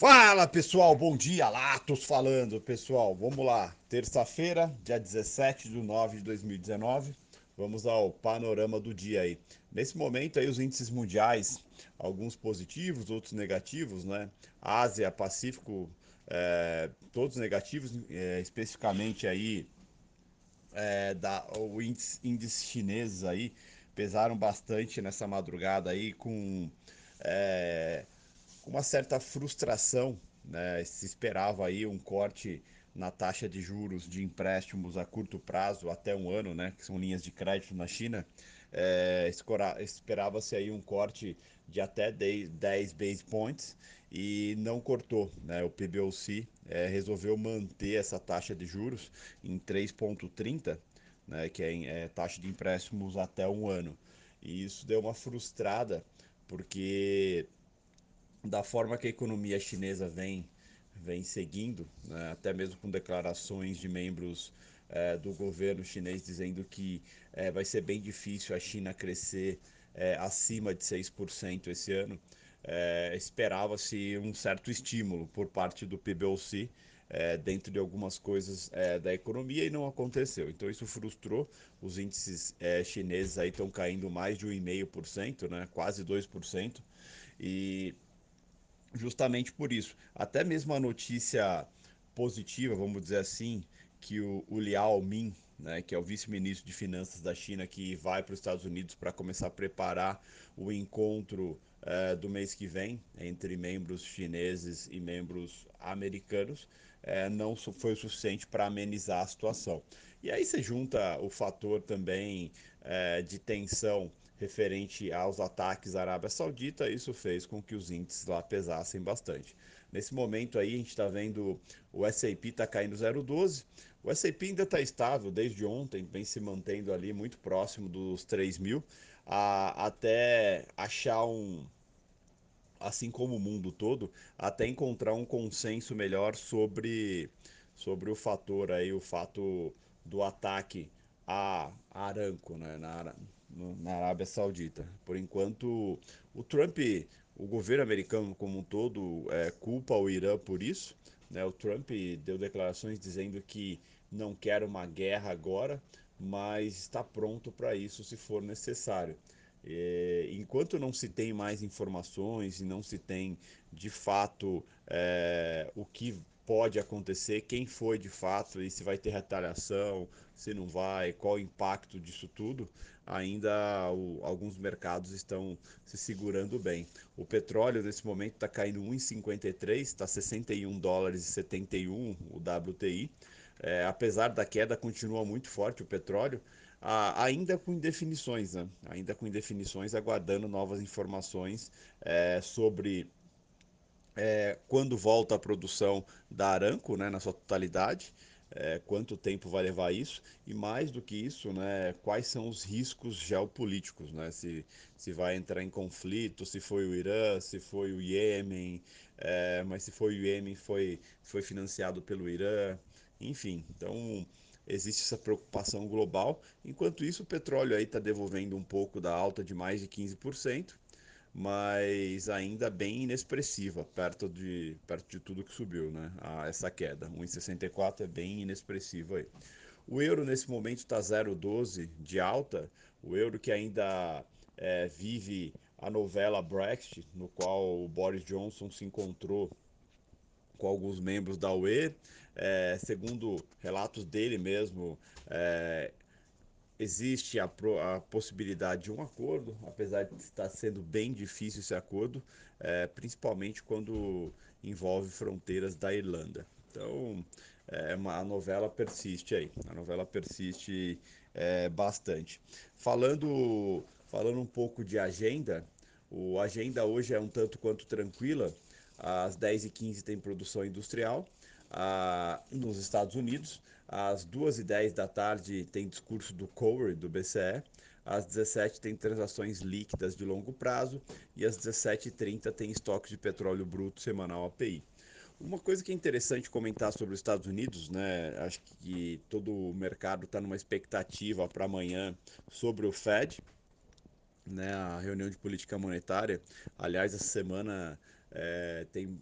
Fala pessoal, bom dia, Latos falando pessoal, vamos lá, terça-feira, dia 17 de 9 de 2019, vamos ao panorama do dia aí. Nesse momento aí os índices mundiais, alguns positivos, outros negativos, né? Ásia, Pacífico, é, todos negativos, é, especificamente aí é, da, o índice, índice chineses aí pesaram bastante nessa madrugada aí com é, com uma certa frustração, né? Se esperava aí um corte na taxa de juros de empréstimos a curto prazo, até um ano, né? Que são linhas de crédito na China. É, Esperava-se aí um corte de até 10 base points e não cortou, né? O PBOC é, resolveu manter essa taxa de juros em 3,30, né? Que é, é taxa de empréstimos até um ano. E isso deu uma frustrada, porque da forma que a economia chinesa vem, vem seguindo, né, até mesmo com declarações de membros é, do governo chinês dizendo que é, vai ser bem difícil a China crescer é, acima de 6% esse ano, esperava-se um certo estímulo por parte do PBOC dentro de algumas coisas da economia e não aconteceu. Então isso frustrou, os índices chineses aí estão caindo mais de 1,5%, né, quase 2%, e justamente por isso. Até mesmo a notícia positiva, vamos dizer assim, que o, o Liao Min, né, que é o vice-ministro de Finanças da China, que vai para os Estados Unidos para começar a preparar o encontro é, do mês que vem entre membros chineses e membros americanos, é, não foi o suficiente para amenizar a situação. E aí você junta o fator também é, de tensão referente aos ataques à Arábia Saudita, isso fez com que os índices lá pesassem bastante. Nesse momento aí a gente está vendo o S&P está caindo 0,12, o S&P ainda está estável desde ontem, vem se mantendo ali muito próximo dos 3 mil, a, até achar um, assim como o mundo todo, até encontrar um consenso melhor sobre, sobre o fator aí, o fato do ataque a Aramco, né, na, na Arábia Saudita. Por enquanto, o Trump, o governo americano como um todo, é, culpa o Irã por isso. Né? O Trump deu declarações dizendo que não quer uma guerra agora, mas está pronto para isso se for necessário. E, enquanto não se tem mais informações e não se tem de fato é, o que pode acontecer, quem foi de fato e se vai ter retaliação, se não vai, qual o impacto disso tudo, ainda o, alguns mercados estão se segurando bem. O petróleo nesse momento está caindo 1,53, está 61 dólares e 71 o WTI. É, apesar da queda, continua muito forte o petróleo, ainda com indefinições, né? ainda com indefinições, aguardando novas informações é, sobre é, quando volta a produção da Aranco, né, na sua totalidade, é, quanto tempo vai levar isso? E mais do que isso, né, quais são os riscos geopolíticos, né, se, se vai entrar em conflito, se foi o Irã, se foi o Iêmen, é, mas se foi o Iêmen foi, foi financiado pelo Irã, enfim, então existe essa preocupação global, enquanto isso o petróleo aí está devolvendo um pouco da alta de mais de 15%, mas ainda bem inexpressiva, perto de, perto de tudo que subiu, né? Essa queda. 1,64 é bem inexpressivo aí. O euro nesse momento está 0,12 de alta, o euro que ainda é, vive a novela Brexit, no qual o Boris Johnson se encontrou com alguns membros da UE. É, segundo relatos dele mesmo, é, existe a, a, possibilidade de um acordo, apesar de estar sendo bem difícil esse acordo, é, principalmente quando envolve fronteiras da Irlanda. Então, é, uma, a novela persiste aí, a novela persiste é, bastante. Falando, falando um pouco de agenda, o agenda hoje é um tanto quanto tranquila, às 10h15 tem produção industrial, a, nos Estados Unidos, às 2h10 da tarde tem discurso do Cower, do BCE. Às 17 tem transações líquidas de longo prazo e às 17h30 tem estoque de petróleo bruto semanal API. Uma coisa que é interessante comentar sobre os Estados Unidos, né? Acho que todo o mercado está numa expectativa para amanhã sobre o Fed, né? A reunião de política monetária. Aliás, essa semana é, tem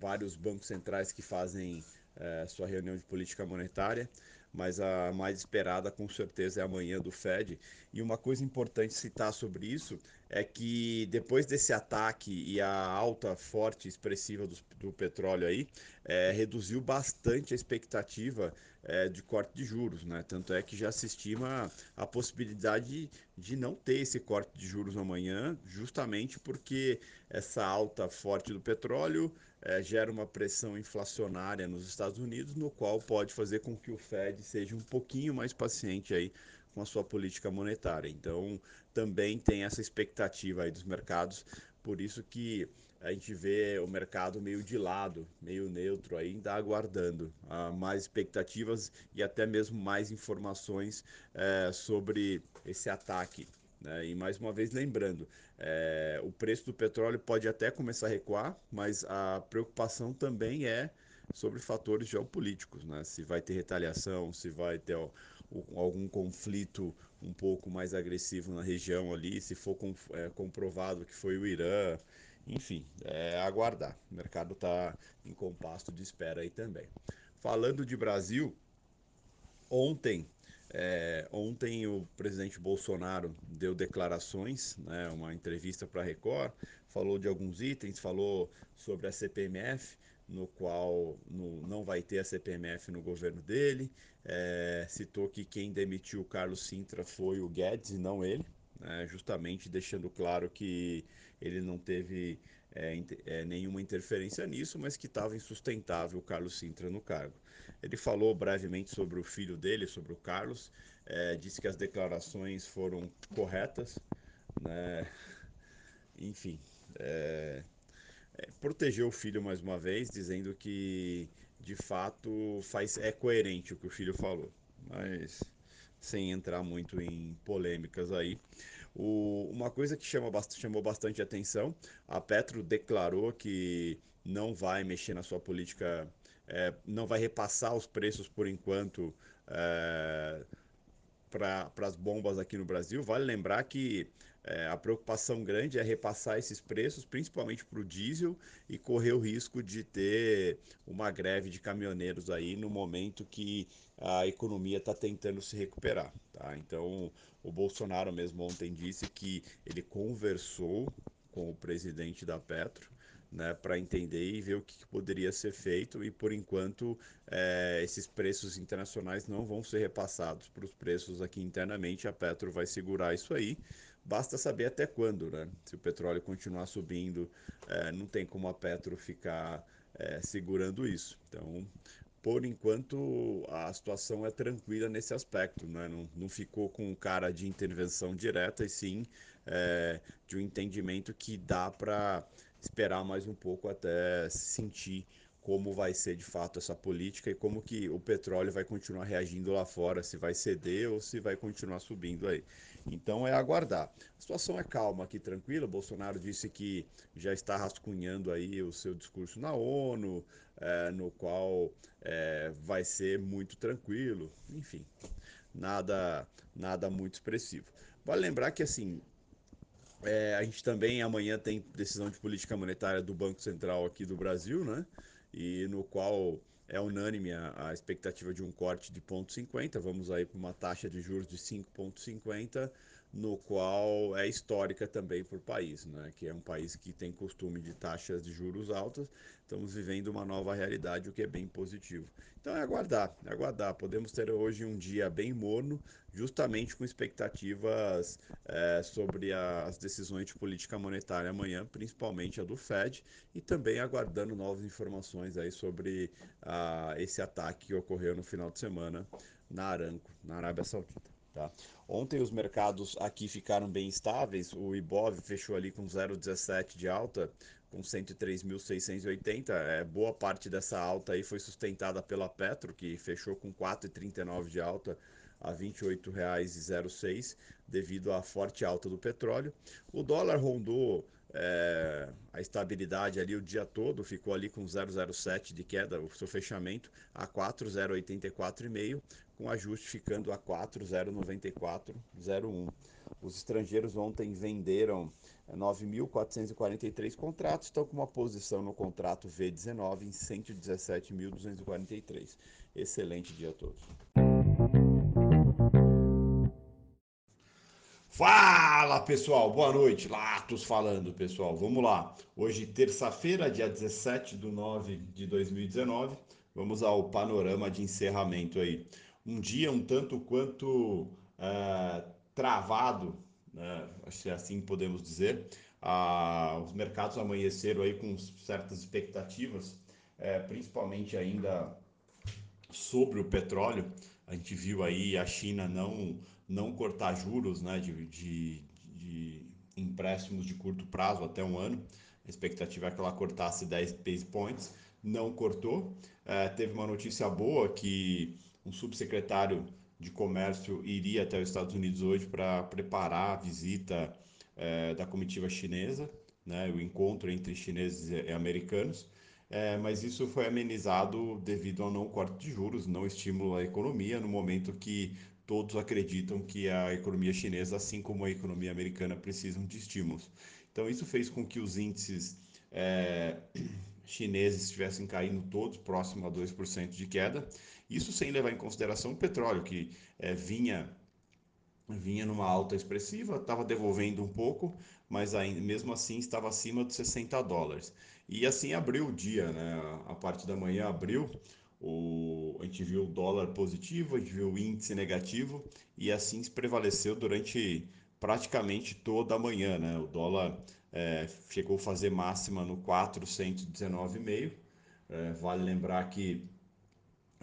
vários bancos centrais que fazem é, sua reunião de política monetária, mas a mais esperada com certeza é amanhã do Fed. E uma coisa importante citar sobre isso é que depois desse ataque e a alta forte expressiva do, do petróleo aí, é, reduziu bastante a expectativa é, de corte de juros, né? Tanto é que já se estima a possibilidade de não ter esse corte de juros amanhã, justamente porque essa alta forte do petróleo é, gera uma pressão inflacionária nos Estados Unidos, no qual pode fazer com que o Fed seja um pouquinho mais paciente aí com a sua política monetária. Então, também tem essa expectativa aí dos mercados, por isso que a gente vê o mercado meio de lado, meio neutro ainda aguardando uh, mais expectativas e até mesmo mais informações uh, sobre esse ataque. Né? E mais uma vez lembrando, é, o preço do petróleo pode até começar a recuar, mas a preocupação também é sobre fatores geopolíticos, né? Se vai ter retaliação, se vai ter ó, algum conflito um pouco mais agressivo na região ali, se for com, é, comprovado que foi o Irã, enfim, é aguardar. O mercado está em compasso de espera aí também. Falando de Brasil, ontem é, ontem o presidente Bolsonaro deu declarações, né, uma entrevista para a Record, falou de alguns itens, falou sobre a CPMF, no qual no, não vai ter a CPMF no governo dele, é, citou que quem demitiu o Carlos Sintra foi o Guedes e não ele, né, justamente deixando claro que ele não teve é, é, nenhuma interferência nisso, mas que estava insustentável o Carlos Sintra no cargo. Ele falou brevemente sobre o filho dele, sobre o Carlos, é, disse que as declarações foram corretas, né? enfim, é, é, protegeu o filho mais uma vez, dizendo que de fato faz, é coerente o que o filho falou, mas sem entrar muito em polêmicas aí. O, uma coisa que chama, chamou bastante atenção, a Petro declarou que não vai mexer na sua política é, não vai repassar os preços por enquanto é, para as bombas aqui no Brasil. Vale lembrar que é, a preocupação grande é repassar esses preços, principalmente para o diesel, e correr o risco de ter uma greve de caminhoneiros aí no momento que a economia está tentando se recuperar. Tá? Então, o Bolsonaro mesmo ontem disse que ele conversou com o presidente da Petro né, para entender e ver o que, poderia ser feito. E por enquanto, é, esses preços internacionais não vão ser repassados para os preços aqui internamente. A Petro vai segurar isso aí. Basta saber até quando, né? Se o petróleo continuar subindo, é, não tem como a Petro ficar é, segurando isso. Então, por enquanto, a situação é tranquila nesse aspecto, né? não, não ficou com cara de intervenção direta, e sim é, de um entendimento que dá para esperar mais um pouco até sentir como vai ser de fato essa política e como que o petróleo vai continuar reagindo lá fora, se vai ceder ou se vai continuar subindo aí. Então é aguardar. A situação é calma aqui, tranquila. Bolsonaro disse que já está rascunhando aí o seu discurso na ONU, é, no qual é, vai ser muito tranquilo. Enfim, nada, nada muito expressivo. Vale lembrar que assim é, a gente também amanhã tem decisão de política monetária do Banco Central aqui do Brasil, né? E no qual é unânime a, a expectativa de um corte de 0,50. Vamos aí para uma taxa de juros de 5,50 no qual é histórica também por país, né? que é um país que tem costume de taxas de juros altas. Estamos vivendo uma nova realidade, o que é bem positivo. Então é aguardar, é aguardar. Podemos ter hoje um dia bem morno, justamente com expectativas é, sobre as decisões de política monetária amanhã, principalmente a do Fed, e também aguardando novas informações aí sobre ah, esse ataque que ocorreu no final de semana na Aramco, na Arábia Saudita. Tá? Ontem os mercados aqui ficaram bem estáveis, o Ibov fechou ali com 0,17 de alta, com 103.680. É, boa parte dessa alta aí foi sustentada pela Petro, que fechou com 4,39 de alta a R$ 28,06 devido à forte alta do petróleo. O dólar rondou é, a estabilidade ali o dia todo, ficou ali com 0,07 de queda, o seu fechamento a 4,084,5, com ajuste ficando a 4,094,01. Os estrangeiros ontem venderam 9.443 contratos, estão com uma posição no contrato V19 em 117.243. Excelente dia a todos. Fala pessoal, boa noite, Latos falando pessoal, vamos lá. Hoje, terça-feira, dia 17 de 9 de 2019, vamos ao panorama de encerramento aí. Um dia um tanto quanto é, travado, né? acho que assim podemos dizer. Ah, os mercados amanheceram aí com certas expectativas, é, principalmente ainda sobre o petróleo. A gente viu aí a China não não cortar juros né, de, de, de, empréstimos de curto prazo até um ano. A expectativa é que ela cortasse 10 base points, não cortou. É, teve uma notícia boa que um subsecretário de comércio iria até os Estados Unidos hoje para preparar a visita é, da comitiva chinesa, né, o encontro entre chineses e americanos. É, mas isso foi amenizado devido ao não corte de juros, não estímulo à economia, no momento que todos acreditam que a economia chinesa, assim como a economia americana, precisam de estímulos. Então, isso fez com que os índices é, chineses estivessem caindo todos próximo a 2% de queda. Isso sem levar em consideração o petróleo, que é, vinha vinha numa alta expressiva, estava devolvendo um pouco, mas ainda, mesmo assim estava acima de 60 dólares. E assim abriu o dia, né? A parte da manhã abriu o, a gente viu o dólar positivo, a gente viu o índice negativo e assim prevaleceu durante praticamente toda a manhã. Né? O dólar é, chegou a fazer máxima no 419,5. É, vale lembrar que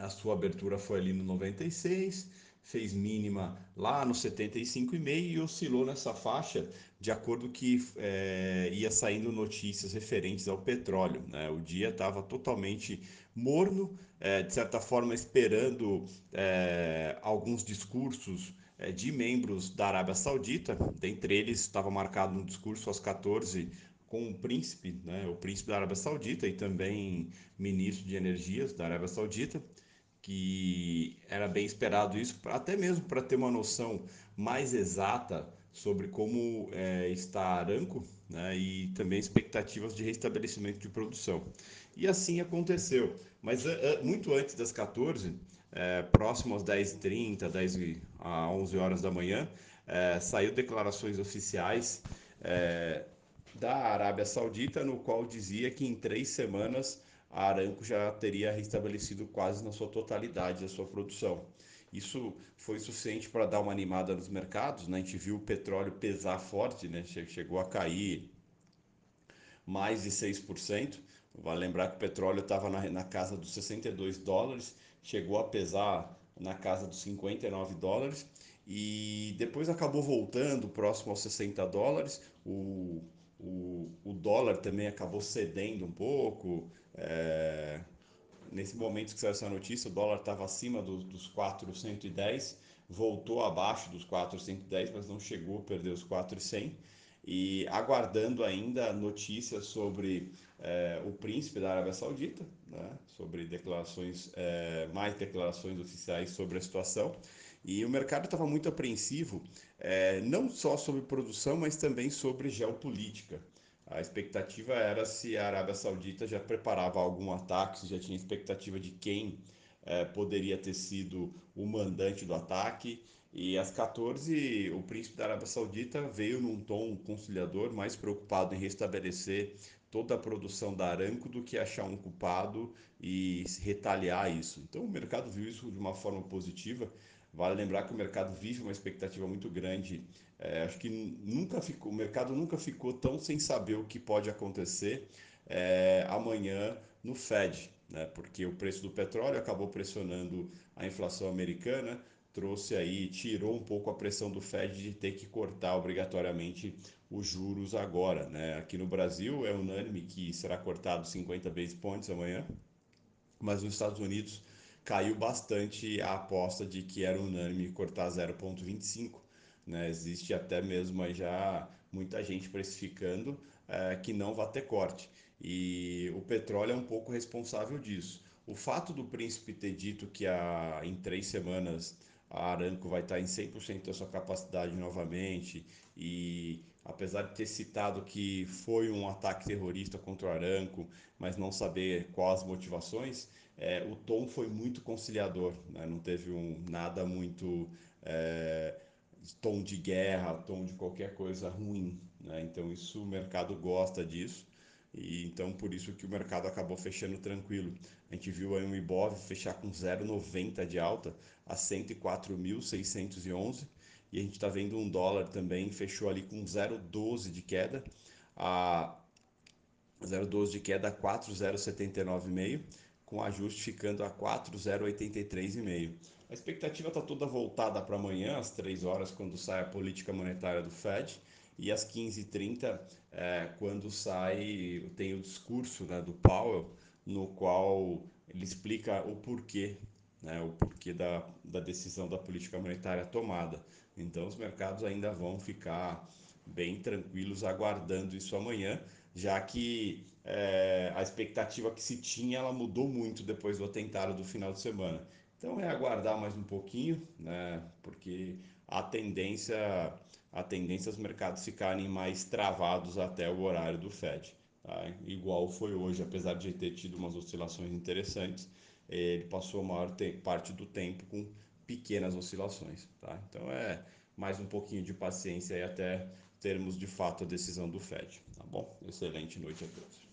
a sua abertura foi ali no 96, fez mínima lá no 75,5 e oscilou nessa faixa de acordo que é, ia saindo notícias referentes ao petróleo. Né? O dia estava totalmente morno, é, de certa forma esperando é, alguns discursos de membros da Arábia Saudita, dentre eles estava marcado um discurso às 14 com o príncipe, né, o príncipe da Arábia Saudita e também ministro de energias da Arábia Saudita, que era bem esperado isso, até mesmo para ter uma noção mais exata sobre como é, está Aranco né, e também expectativas de restabelecimento de produção. E assim aconteceu. Mas muito antes das 14, é, próximo às 10h30, 10 a 11 horas da manhã, é, saiu declarações oficiais é, da Arábia Saudita, no qual dizia que em três semanas a Aramco já teria restabelecido quase na sua totalidade a sua produção. Isso foi suficiente para dar uma animada nos mercados, né? a gente viu o petróleo pesar forte, né? chegou a cair mais de 6%. Vale lembrar que o petróleo estava na, na casa dos 62 dólares, chegou a pesar na casa dos 59 dólares e depois acabou voltando próximo aos 60 dólares. O, o, o dólar também acabou cedendo um pouco. É, nesse momento que saiu essa notícia, o dólar estava acima do, dos 410, voltou abaixo dos 410, mas não chegou a perder os 400 e aguardando ainda notícias sobre é, o príncipe da Arábia Saudita, né, sobre declarações, é, mais declarações oficiais sobre a situação. E o mercado estava muito apreensivo, é, não só sobre produção, mas também sobre geopolítica. A expectativa era se a Arábia Saudita já preparava algum ataque, se já tinha expectativa de quem poderia ter sido o mandante do ataque e às 14, o príncipe da Arábia Saudita veio num tom conciliador, mais preocupado em restabelecer toda a produção da Aramco do que achar um culpado e retaliar isso. Então o mercado viu isso de uma forma positiva. Vale lembrar que o mercado vive uma expectativa muito grande. É, acho que nunca ficou, o mercado nunca ficou tão sem saber o que pode acontecer é, amanhã no Fed, né? porque o preço do petróleo acabou pressionando a inflação americana, trouxe aí, tirou um pouco a pressão do Fed de ter que cortar obrigatoriamente os juros agora, né? Aqui no Brasil é unânime que será cortado 50 base points amanhã, mas nos Estados Unidos caiu bastante a aposta de que era unânime cortar 0,25, né? Existe até mesmo já muita gente precificando é, que não vai ter corte. E o petróleo é um pouco responsável disso. O fato do príncipe ter dito que a, em três semanas a Aranco vai estar em 100% da sua capacidade novamente e apesar de ter citado que foi um ataque terrorista contra o Aranco, mas não saber quais as motivações, é, o tom foi muito conciliador, né? não teve um, nada muito é, tom de guerra, tom de qualquer coisa ruim. Né? Então isso o mercado gosta disso e então por isso que o mercado acabou fechando tranquilo. A gente viu aí um Ibov fechar com 0,90 de alta a 104.611 e a gente está vendo um dólar também fechou ali com 0,12 de queda a 0,12 de queda a 4,079,5 com ajuste ficando a 4,083,5. A expectativa está toda voltada para amanhã, às 3 horas, quando sai a política monetária do Fed, e às 15h30, é, quando sai, tem o discurso né, do Powell, no qual ele explica o porquê, né, o porquê da, da decisão da política monetária tomada. Então, os mercados ainda vão ficar bem tranquilos aguardando isso amanhã, já que é, a expectativa que se tinha ela mudou muito depois do atentado do final de semana. Então é aguardar mais um pouquinho, né? Porque a tendência, a tendência é os mercados ficarem mais travados até o horário do Fed. Tá? Igual foi hoje, apesar de ter tido umas oscilações interessantes, ele passou a maior parte do tempo com pequenas oscilações. Tá? Então é mais um pouquinho de paciência e até termos de fato a decisão do Fed. Tá bom? Excelente noite a todos.